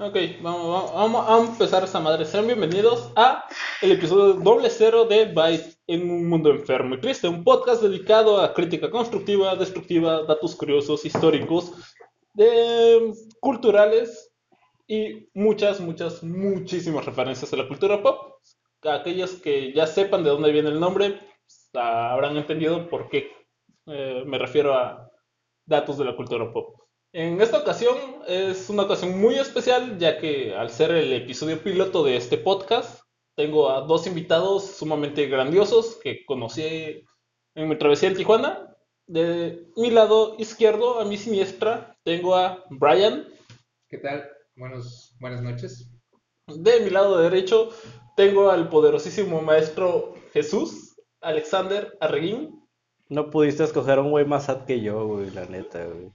Ok, vamos, vamos, a empezar esta madre. Sean bienvenidos a el episodio doble cero de Byte en un mundo enfermo y triste, un podcast dedicado a crítica constructiva, destructiva, datos curiosos, históricos, culturales y muchas, muchas, muchísimas referencias a la cultura pop. Aquellos que ya sepan de dónde viene el nombre habrán entendido por qué eh, me refiero a datos de la cultura pop. En esta ocasión es una ocasión muy especial, ya que al ser el episodio piloto de este podcast, tengo a dos invitados sumamente grandiosos que conocí en mi travesía en Tijuana. De mi lado izquierdo, a mi siniestra, tengo a Brian. ¿Qué tal? Buenos, buenas noches. De mi lado derecho, tengo al poderosísimo maestro Jesús, Alexander Arreguín. No pudiste escoger un güey más sad que yo, güey, la neta, güey.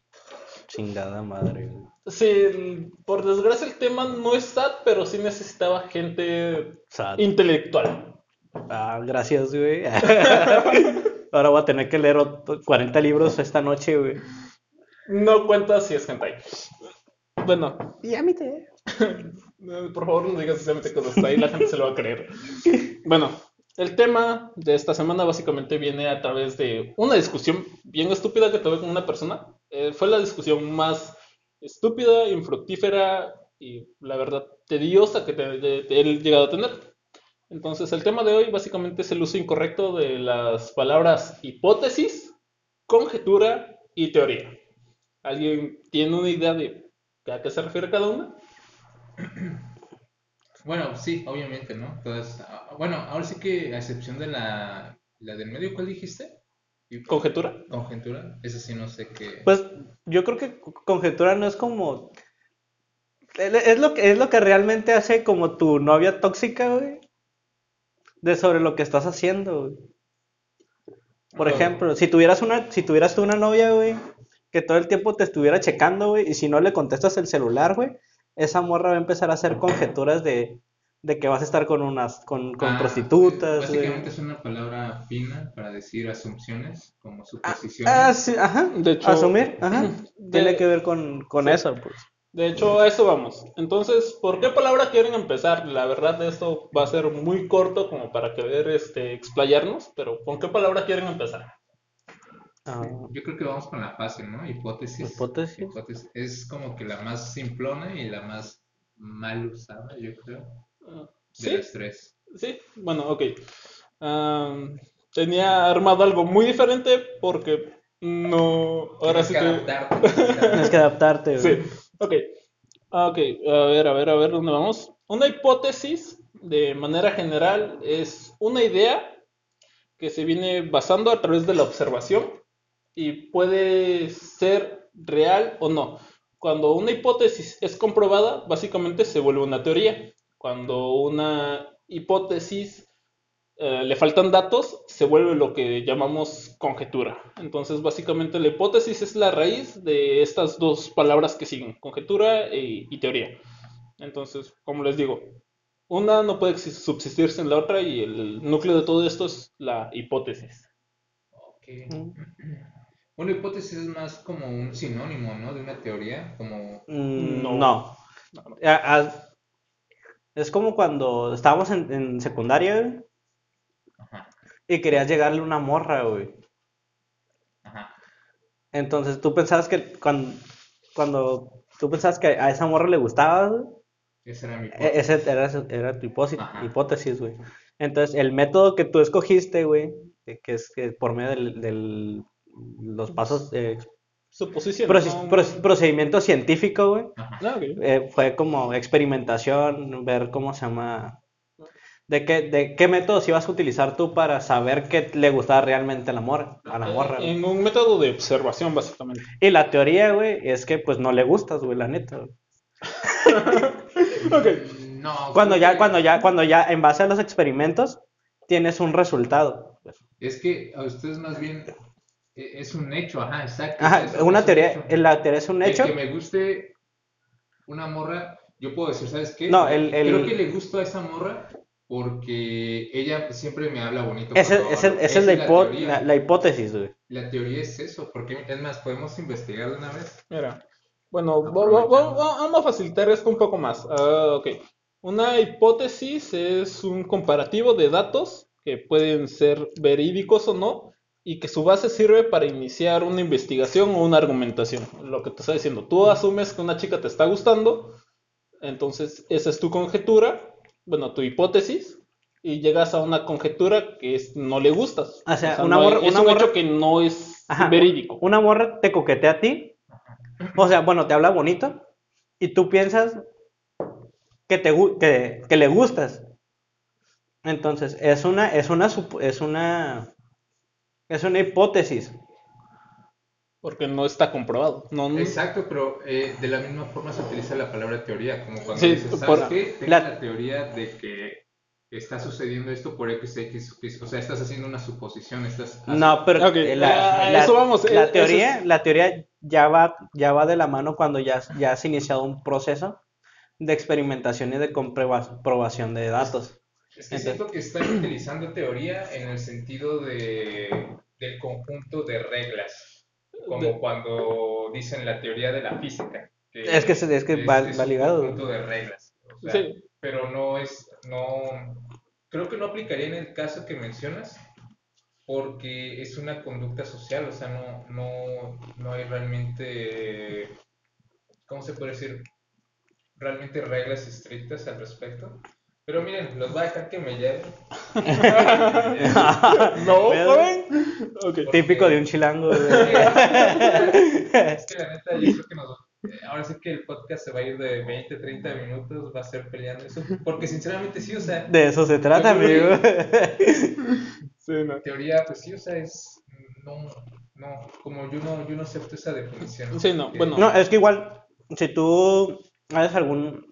Chingada madre, güey. Sí, por desgracia el tema no es sad, pero sí necesitaba gente Sad. intelectual. Ah, gracias, güey. Ahora voy a tener que leer ot- 40 libros esta noche, güey. No cuenta si es hentai. Bueno, Y a mí te. eh, por favor no digas exactamente cuando está ahí, la gente se lo va a creer. Bueno, el tema de esta semana básicamente viene a través de una discusión bien estúpida que tuve con una persona. Eh, fue la discusión más estúpida, infructífera y la verdad tediosa que te- te- he llegado a tener. Entonces el tema de hoy básicamente es el uso incorrecto de las palabras hipótesis, conjetura y teoría. ¿Alguien tiene una idea de a qué se refiere cada una? Bueno, sí, obviamente, ¿no? Entonces, ah, bueno, ahora sí que a excepción de la, la del medio, ¿cuál dijiste? Conjetura. Conjetura, esa sí no sé qué. Pues yo creo que co- conjetura no es como. Es lo que, es lo que realmente hace como tu novia tóxica, güey. De sobre lo que estás haciendo, güey. Por ejemplo, si tuvieras una, si tuvieras tú una novia, güey, que todo el tiempo te estuviera checando, güey, y si no le contestas el celular, güey, esa morra va a empezar a hacer conjeturas de, de que vas a estar con unas, con, con Ah, prostitutas, güey. Básicamente es una palabra fina para decir asunciones, como suposiciones. Ah, sí, ajá. De hecho- Asumir, ajá. De- Tiene que ver con, con Sí. eso, pues. De hecho, a eso vamos. Entonces, ¿por qué palabra quieren empezar? La verdad, esto va a ser muy corto como para querer este, explayarnos, pero ¿con qué palabra quieren empezar? Ah, Yo creo que vamos con la fácil, ¿no? Hipótesis. hipótesis. Hipótesis. Es como que la más simplona y la más mal usada, yo creo, Ah, de ¿Sí? las tres. Sí, bueno, ok. Am, tenía armado algo muy diferente porque no... Ahora Tienes sí que adaptarte. Tienes que adaptarte. Sí, ok. Ah, Ok, a ver, a ver, a ver, ¿dónde vamos? Una hipótesis, de manera general, es una idea que se viene basando a través de la observación y puede ser real o no. Cuando una hipótesis es comprobada, básicamente se vuelve una teoría. Cuando una hipótesis eh, le faltan datos, se vuelve lo que llamamos conjetura. Entonces, básicamente la hipótesis es la raíz de estas dos palabras que siguen, conjetura e- y teoría. Entonces, como les digo, una no puede subsistir sin la otra y el núcleo de todo esto es la hipótesis. Ok. Una hipótesis es más como un sinónimo, ¿no? De una teoría, como... Mm, No. no. A- a- Es como cuando estábamos en, en secundaria, güey, Ajá, y querías llegarle a una morra, güey. ajá. Entonces tú pensabas que cuando, cuando tú pensabas que a esa morra le gustaba, güey, Esa era mi e- hipótesis. ese era, era tu hipótesis, güey. Entonces el método que tú escogiste, güey, que es que por medio del, del- los pasos, eh, Suposición. proce- ¿no? proce- procedimiento científico, güey. Ah, eh, fue como experimentación, ver cómo se llama, de qué, de qué métodos ibas a utilizar tú para saber qué le gustaba realmente a la morra, a la morra, güey. En un método de observación, básicamente. Y la teoría, güey, es que pues no le gustas, güey, la neta. güey. Ok. No, Cuando ya, que- cuando ya, cuando ya, en base a los experimentos, tienes un resultado. pues. Es que a ustedes más bien es un hecho, ajá, exacto. Ajá, es- una un teoría, la teoría es un El hecho. que me guste una morra, yo puedo decir, ¿sabes qué? No, el- el- Creo que le gusto a esa morra porque ella siempre me habla bonito. Esa es, la, la- la hipótesis, güey. La teoría es eso, porque es más, podemos investigar de una vez. Mira, Bueno, vamos a facilitar esto un poco más. Ah, ok. Una hipótesis es un comparativo de datos que pueden ser verídicos o no y que su base sirve para iniciar una investigación o una argumentación. Lo que te está diciendo, tú asumes que una chica te está gustando, entonces esa es tu conjetura, bueno, tu hipótesis, y llegas a una conjetura que es no le gustas. O sea, una no morra- es una un morra- hecho que no es Ajá, verídico. Una morra te coquetea a ti. O sea, bueno, te habla bonito. Y tú piensas que, te, que, que le gustas. Entonces, es una, es una, es una, es una hipótesis. Porque no está comprobado. No, no- Exacto, pero eh, de la misma forma se utiliza la palabra teoría, como cuando Sí, dices, ¿sabes por- qué? Tengo la- la... teoría de que está sucediendo esto por X, X, X, o sea, estás haciendo una suposición, estás... No, pero eh, la, a la- eso vamos, eh, la teoría, es- la teoría ya va, ya va de la mano cuando ya, ya has iniciado un proceso de experimentación y de comprobación de datos. Es que siento que están utilizando teoría en el sentido de, del conjunto de reglas, como De- cuando dicen la teoría de la física. que Es que es que va- es va un ligado. conjunto de reglas. o sea, Sí. Pero no es, no, creo que no aplicaría en el caso que mencionas, porque es una conducta social, o sea, no, no, no hay realmente, ¿cómo se puede decir? Realmente reglas estrictas al respecto. Pero miren, los voy a dejar que me lleven. No, joven. Ok. Típico de un chilango. güey. Es que la neta, yo creo que nos, eh, ahora sí que el podcast se va a ir de 20, 30 minutos, va a ser peleando eso, porque sinceramente sí, o sea, De eso se trata, amigo. Sí, no. en teoría, pues sí, o sea, es, no, no, como yo no, yo no acepto esa definición. Sí, no, Que- bueno. No, es que igual, si tú haces algún,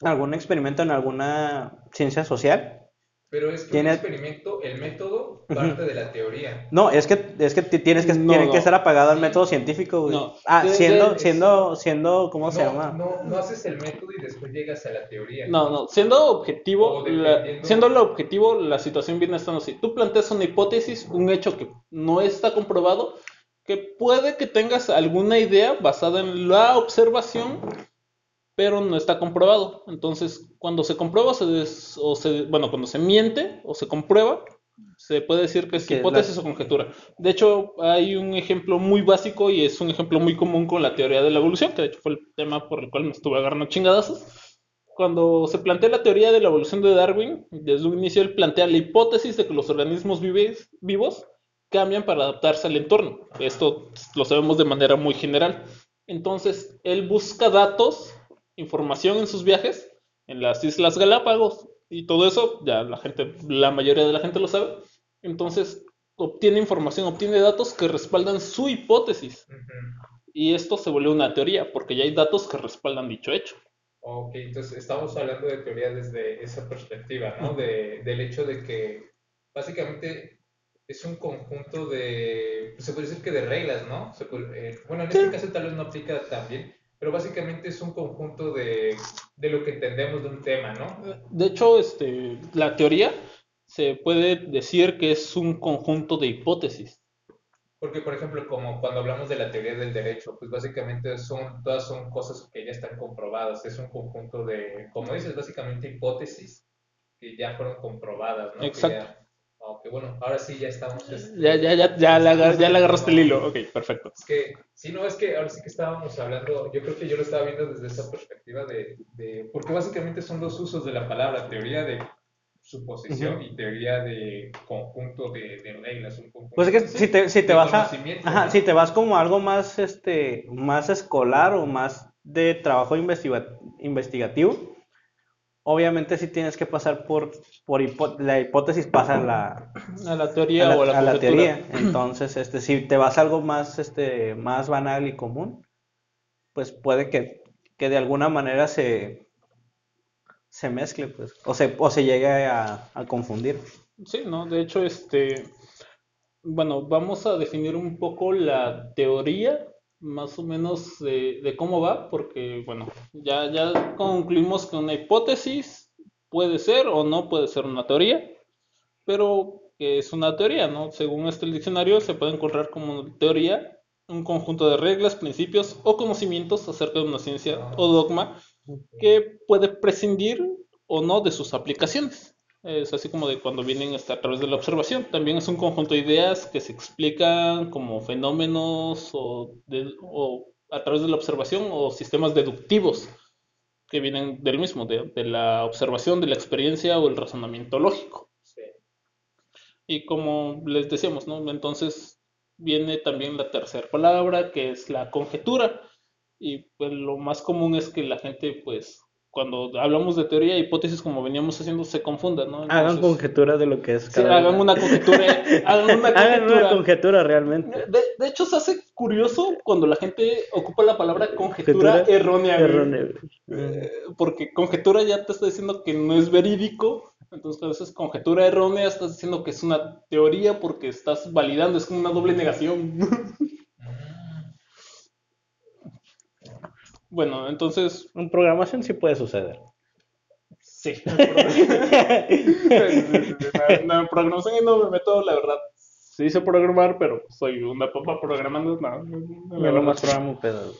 algún experimento en alguna ciencia social, Pero es que Tiene- un experimento, el método parte de la teoría. no, es que, es que ti- tienes que, No, tiene no. que estar apagado al Sí. método científico, güey. No. Ah, De- siendo, de- siendo, siendo, ¿cómo se llama? No, no haces el método y después llegas a la teoría. No, no, siendo objetivo, la- siendo lo objetivo, la situación viene estando así. Tú planteas una hipótesis, un hecho que no está comprobado, que puede que tengas alguna idea basada en la observación, pero no está comprobado. Entonces, cuando se comprueba se, des- o se- bueno, cuando se miente o se comprueba, se puede decir que es Que es hipótesis la- o conjetura. De hecho, hay un ejemplo muy básico y es un ejemplo muy común con la teoría de la evolución, que de hecho fue el tema por el cual me estuve agarrando chingadazos. Cuando se plantea la teoría de la evolución de Darwin, desde un inicio él plantea la hipótesis de que los organismos vives- vivos cambian para adaptarse al entorno. Esto lo sabemos de manera muy general. Entonces, él busca datos, información en sus viajes, en las Islas Galápagos y todo eso, ya la gente, la mayoría de la gente lo sabe. Entonces, obtiene información, obtiene datos que respaldan su hipótesis. Y esto se vuelve una teoría, porque ya hay datos que respaldan dicho hecho. Ok, entonces estamos hablando de teoría desde esa perspectiva, ¿no? De, del hecho de que básicamente es un conjunto de, pues, se puede decir que de reglas, ¿no? Se puede- eh, bueno, en este caso tal vez no aplica tan bien, pero básicamente es un conjunto de, de lo que entendemos de un tema, ¿no? De hecho, este, la teoría se puede decir que es un conjunto de hipótesis. Porque, por ejemplo, como cuando hablamos de la teoría del derecho, pues básicamente son, todas son cosas que ya están comprobadas, es un conjunto de, como dices, básicamente hipótesis que ya fueron comprobadas, ¿no? Exacto. Ya- Ok, bueno, ahora sí ya estamos. este, Ya, ya, ya, ya, le, agar- ya le agarraste el hilo. Ok, perfecto. Es que, sí, no, es que ahora sí que estábamos hablando, yo creo que yo lo estaba viendo desde esa perspectiva de, de porque básicamente son dos usos de la palabra, teoría de suposición y teoría de conjunto de, de reglas. Un conjunto, Pues es que si te, si te vas a, conocimiento, ajá, ¿no? si te vas como algo más, este, más escolar o más de trabajo investiga- investigativo, obviamente sí tienes que pasar por, por la hipótesis pasa a la, A la a teoría la, o a la a la conjetura. teoría. Entonces, este, si te vas a algo más, este, más banal y común, pues puede que, que de alguna manera se, se mezcle, pues, o se, o se llegue a, a confundir. Sí, ¿no? De hecho, este, bueno, vamos a definir un poco la teoría, más o menos de, de cómo va, porque, bueno, ya, ya concluimos que una hipótesis puede ser o no puede ser una teoría, pero que es una teoría, ¿no? Según este diccionario se puede encontrar como teoría un conjunto de reglas, principios o conocimientos acerca de una ciencia o dogma que puede prescindir o no de sus aplicaciones. Es así como de cuando vienen hasta a través de la observación. También es un conjunto de ideas que se explican como fenómenos o, de- o a través de la observación o sistemas deductivos que vienen del mismo, de, de la observación, de la experiencia o el razonamiento lógico. Sí. Y como les decíamos, ¿no? Entonces viene también la tercera palabra, que es la conjetura. Y pues lo más común es que la gente, pues, cuando hablamos de teoría e hipótesis, como veníamos haciendo, se confunda, ¿no? Hagan conjetura de lo que es sí, hagan una conjetura, hagan una Hagan una conjetura. realmente. De, de hecho, se hace curioso cuando la gente ocupa la palabra conjetura Conjetura errónea. Eh, porque conjetura ya te está diciendo que no es verídico, entonces cuando dices conjetura errónea estás diciendo que es una teoría porque estás validando, es como una doble negación. bueno, entonces, En programación sí puede suceder. sí. no, no, programación y no me meto, la verdad. Sí sé programar, pero soy una papa programando, no, la Yo verdad. nomás programo un pedo.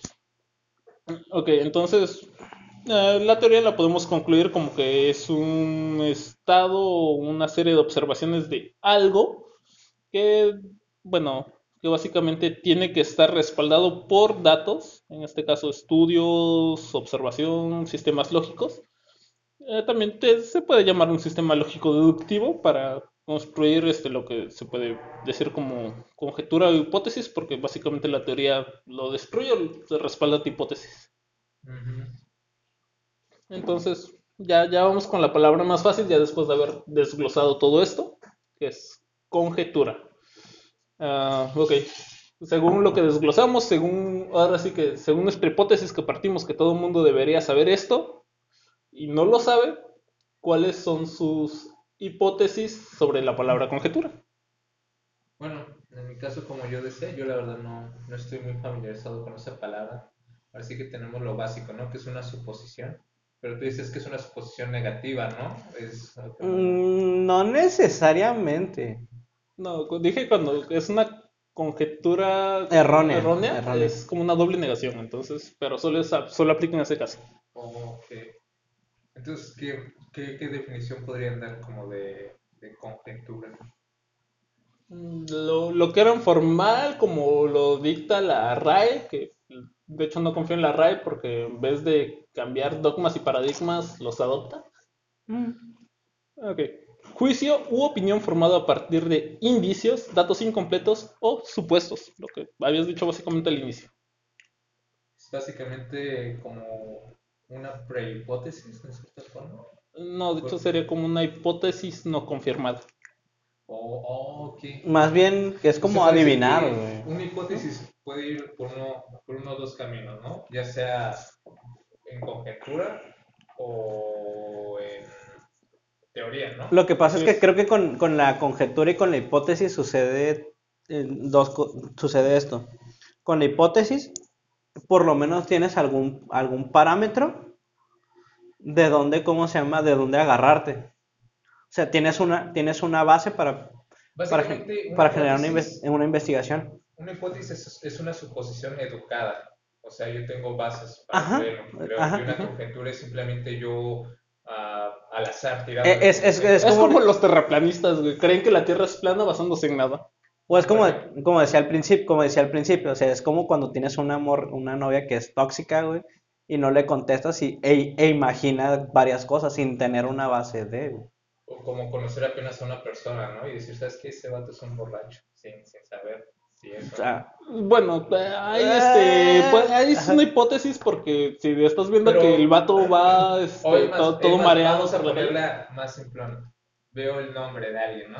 Ok, entonces eh, la teoría la podemos concluir como que es un estado o una serie de observaciones de algo que, bueno, que básicamente tiene que estar respaldado por datos, en este caso estudios, observación, sistemas lógicos. Eh, también te- se puede llamar un sistema lógico deductivo para construir este, lo que se puede decir como conjetura o hipótesis, porque básicamente la teoría lo destruye o se respalda tu hipótesis. Entonces, ya, ya vamos con la palabra más fácil, ya después de haber desglosado todo esto, que es conjetura. Ah, ok, según lo que desglosamos, según, ahora sí que, según nuestra hipótesis que partimos que todo el mundo debería saber esto, y no lo sabe, ¿cuáles son sus hipótesis sobre la palabra conjetura? Bueno, en mi caso, como yo decía, yo la verdad no, no estoy muy familiarizado con esa palabra. Así que tenemos lo básico, ¿no? Que es una suposición. Pero tú dices que es una suposición negativa, ¿no? Es Mm, No necesariamente. No, dije cuando es una conjetura Errónea, errónea, errónea. es como una doble negación, entonces, pero solo, es, solo aplica en ese caso. Ok. Entonces, ¿qué, qué, qué definición podrían dar como de, de conjetura? Mm, Lo, lo que eran formal, como lo dicta la RAE, que de hecho no confío en la RAE porque en vez de cambiar dogmas y paradigmas, los adopta. Ok. Juicio u opinión formado a partir de indicios, datos incompletos o supuestos, lo que habías dicho básicamente al inicio. Es básicamente como una prehipótesis, de cierta forma. No, de hecho sería como una hipótesis no confirmada. O, oh, ok. Más bien es como adivinar, que. Una hipótesis puede ir por uno, por uno o dos caminos, ¿no? Ya sea en conjetura o en teoría, ¿no? Lo que pasa es que creo que con, con la conjetura y con la hipótesis sucede eh, dos sucede esto. Con la hipótesis, por lo menos tienes algún, algún parámetro de dónde, ¿cómo se llama? De dónde agarrarte. O sea, tienes una, tienes una base para, para, una para generar una, investigación. Una hipótesis es, es una suposición educada. O sea, yo tengo bases para Ajá, creerlo. Pero ajá, una ajá. conjetura es simplemente yo ah, al azar tirando. Eh, es- es- es Es como- como los terraplanistas, güey. Creen que la Tierra es plana basándose en nada. O es como, como decía al principio, como decía al principio, o sea, es como cuando tienes una, amor, una novia que es tóxica, güey, y no le contestas y, e, e imagina varias cosas sin tener una base de, güey. O como conocer apenas a una persona, ¿no? Y decir, ¿sabes qué? Ese vato es un borracho, sin, sin saber O sea, Bueno, eh, ahí, este, Eh, pues, ahí es una hipótesis porque si estás viendo Pero- que el vato va este, Hoy más- todo, es todo más, mareado Vamos a ponerla más simplón. Veo el nombre de alguien, ¿no?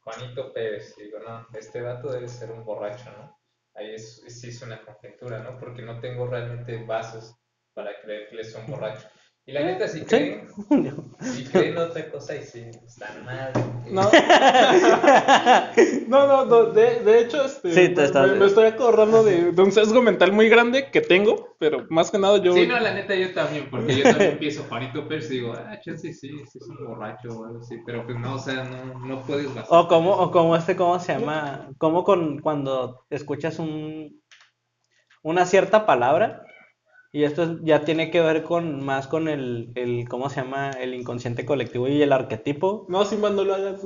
Juanito Pérez. Y digo, no, este vato debe ser un borracho, ¿no? Ahí es, sí es una conjetura, ¿no? Porque no tengo realmente bases para creer que él es un borracho. Y la neta, si Sí. creen, si creen otra cosa, y sí, están mal. No. no, no, no, de, de hecho, este, Sí, te me, estás- me- me estoy acordando de, de un sesgo mental muy grande que tengo, pero más que nada yo... Sí, no, la neta yo también, porque yo también empiezo Juanito Pérez y digo, ah, chance sí, sí es un borracho o algo así, pero pues no, o sea, no, no puedes basar. o como, o como este, ¿cómo se llama? Como con, cuando escuchas un, una cierta palabra. Y esto es- ya tiene que ver con más con el, el, ¿cómo se llama? El inconsciente colectivo y el arquetipo. No, Simba, no lo hagas.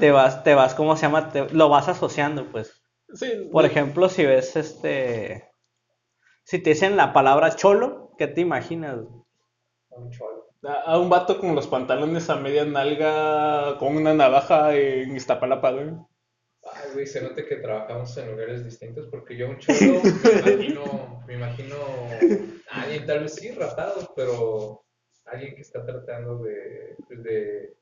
Te vas, te vas, ¿cómo se llama? Te- lo vas asociando, pues. sí, Por ejemplo, si ves este, si te dicen la palabra cholo, ¿qué te imaginas? Un cholo. A, a un vato con los pantalones a media nalga con una navaja en Iztapalapa, güey. Güey, se nota que trabajamos en lugares distintos porque yo un cholo me imagino, me imagino a alguien tal vez sí rapado, pero alguien que está tratando de, pues, de,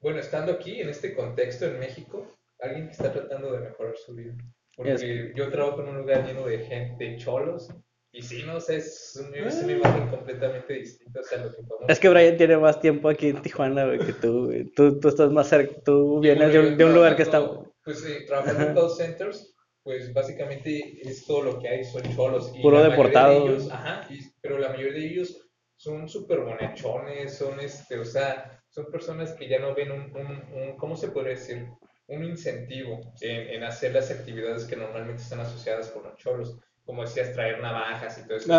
bueno, estando aquí en este contexto en México, alguien que está tratando de mejorar su vida. Porque yo trabajo en un lugar lleno de gente, de cholos, y sí, no sé, es, un- es una imagen completamente distinta, o sea, lo que podemos Es que Brian tiene más tiempo aquí en Tijuana, güey, que tú, güey. Tú, tú estás más cerca, tú vienes de un, de un lugar que está... Pues sí, trabajando en call centers, pues básicamente es todo lo que hay, son cholos. Y Puro la mayoría deportado, de ellos, güey. ajá, y- pero la mayoría de ellos son súper bonachones, son este, o sea, son personas que ya no ven un, un, un- ¿cómo se podría decir? Un incentivo en, en hacer las actividades que normalmente están asociadas con los cholos. Como decías, traer navajas y todo eso.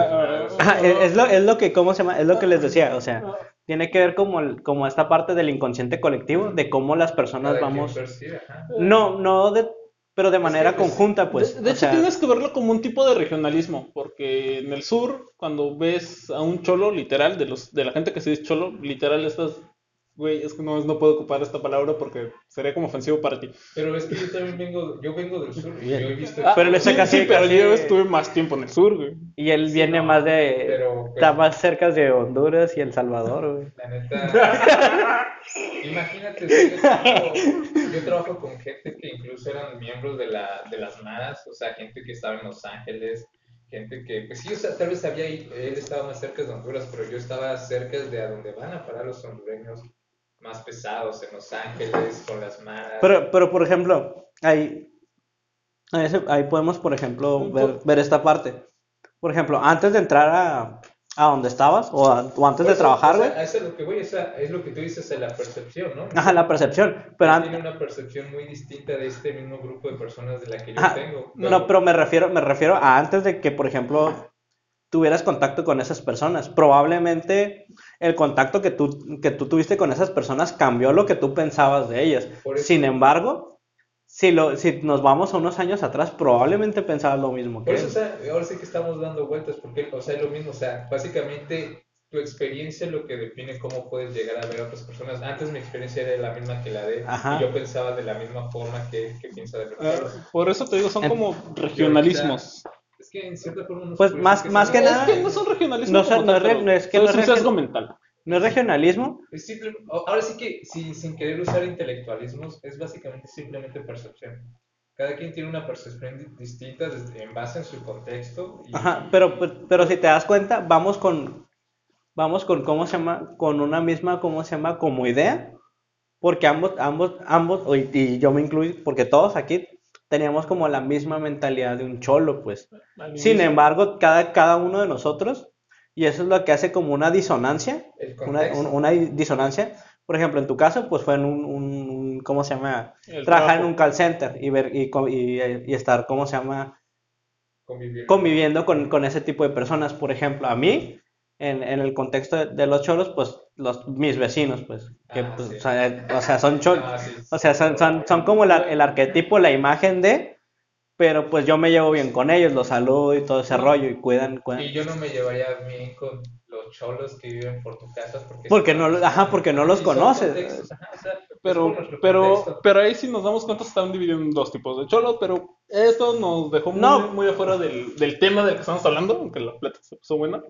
Ajá, es, es lo, es lo que, ¿cómo se llama? Es lo que les decía, o sea, Ah, tiene que ver como, el- como esta parte del inconsciente colectivo, de cómo las personas Cada vamos... percibe. No, no de... Pero de manera pues, conjunta, pues. de hecho, sea, tienes que verlo como un tipo de regionalismo, porque en el sur, cuando ves a un cholo, literal, de los de la gente que se dice cholo, literal, estás, güey, es que no, no puedo ocupar esta palabra porque sería como ofensivo para ti. Pero es que yo también vengo, yo vengo del sur y yo he visto... Ah, Pero sí, saca sí, así, pero casi- yo estuve más tiempo en el sur, güey. Y él Sí, viene no, más de... pero- Está pero- más cerca de Honduras y El Salvador, güey. La neta, imagínate, yo, trabajo, yo trabajo con gente que incluso eran miembros de, la, de las maras, o sea, gente que estaba en Los Ángeles, gente que, pues sí, o sea, tal vez había, ido- él estaba más cerca de Honduras, pero yo estaba cerca de a donde van a parar los hondureños más pesados, en Los Ángeles, con las maras. Pero, pero por ejemplo, ahí, ahí, podemos, por ejemplo, ver, ver esta parte. Por ejemplo, antes de entrar a, a donde estabas, o, a- o antes de eso, trabajar, o sea, eso es lo que voy, o sea, es lo que tú dices, de la percepción, ¿no? Ajá, la percepción. Pero tiene una percepción muy distinta de este mismo grupo de personas de la que yo Ajá, tengo. No, pero me refiero, me refiero a antes de que, por ejemplo, tuvieras contacto con esas personas. Probablemente el contacto que tú, que tú tuviste con esas personas cambió lo que tú pensabas de ellas. Sin embargo, si, lo, si nos vamos a unos años atrás, probablemente pensabas lo mismo que Por eso, o sea, ahora sí que estamos dando vueltas, porque, o sea, es lo mismo, o sea, básicamente tu experiencia es lo que define cómo puedes llegar a ver a otras personas. Antes mi experiencia era la misma que la de, Ajá. y yo pensaba de la misma forma que, que piensa de Ah, verdad. por eso te digo, son como regionalismos. Es que en cierta forma... nos Pues más- que más que Es nada- que no son regionalismos no son- no tal, es re- pero no es que no es es sesgo mental. ¿No es regionalismo? Es simple- ahora sí que sin, sin querer usar intelectualismos, es básicamente simplemente percepción. Cada quien tiene una percepción di- distinta desde- en base en su contexto. Y, Ajá, pero, pero si te das cuenta, vamos con, vamos con, ¿cómo se llama? Con una misma, ¿cómo se llama? Como idea, porque ambos, ambos, ambos, y, y yo me incluyo, porque todos aquí teníamos como la misma mentalidad de un cholo, pues. Sin embargo, cada, cada uno de nosotros, y eso es lo que hace como una disonancia, una, contexto. un- una disonancia. Por ejemplo, en tu caso, pues fue en un, un- un- ¿cómo se llama? El Trabajar en un call center y ver y, co- y, y estar, ¿cómo se llama? convivir. conviviendo con, con ese tipo de personas. Por ejemplo, a mí, en, en el contexto de, de los cholos, pues los, mis vecinos, pues, que, Ah, pues, sí. o, sea, o sea, son cholos, Ah, sí. o sea, son, son, son como el, ar- el arquetipo, la imagen de, pero pues yo me llevo bien con ellos, los saludo y todo ese rollo y cuidan, cuidan. Y yo no me llevaría bien con los cholos que viven por tu casa porque, Porque no lo- ajá, porque no los conoces. contextos, ajá, o sea, es Pero, pero, contexto. pero ahí sí nos damos cuenta se están dividiendo en dos tipos de cholos, pero esto nos dejó muy, No. muy afuera del, del tema del que estamos hablando, aunque la plata se puso buena.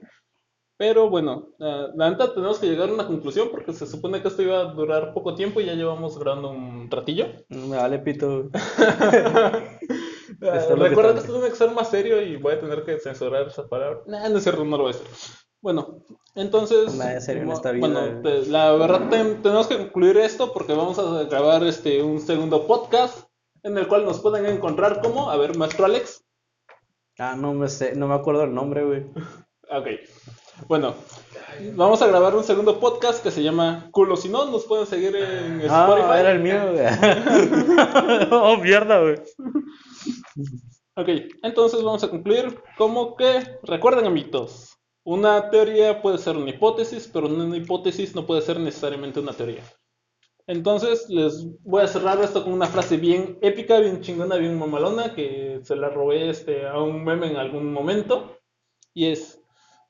Pero bueno, la neta tenemos que llegar a una conclusión porque se supone que esto iba a durar poco tiempo y ya llevamos grabando un ratillo. Me vale pito. Recuerda que esto tiene que ser más serio y voy a tener que censurar esa palabra. Nah, no es cierto, no lo voy a hacer. Bueno, entonces. Nada de serio en esta vida. Bueno, te- la verdad ten- tenemos que concluir esto porque vamos a grabar este un segundo podcast en el cual nos pueden encontrar como, a ver, maestro Alex. Ah, no me sé, no me acuerdo el nombre, güey. Ok. Bueno, vamos a grabar un segundo podcast que se llama Culo. Si no, nos pueden seguir en Spotify. Ah, era el mío, güey. oh, mierda, güey. Ok, entonces vamos a concluir como que, recuerden amiguitos, una teoría puede ser una hipótesis, pero una hipótesis no puede ser necesariamente una teoría. Entonces les voy a cerrar esto con una frase bien épica, bien chingona, bien mamalona, que se la robé este, a un meme en algún momento. Y es,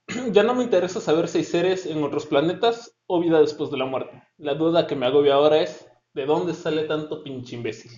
ya no me interesa saber si hay seres en otros planetas o vida después de la muerte. La duda que me agobia ahora es, ¿de dónde sale tanto pinche imbécil?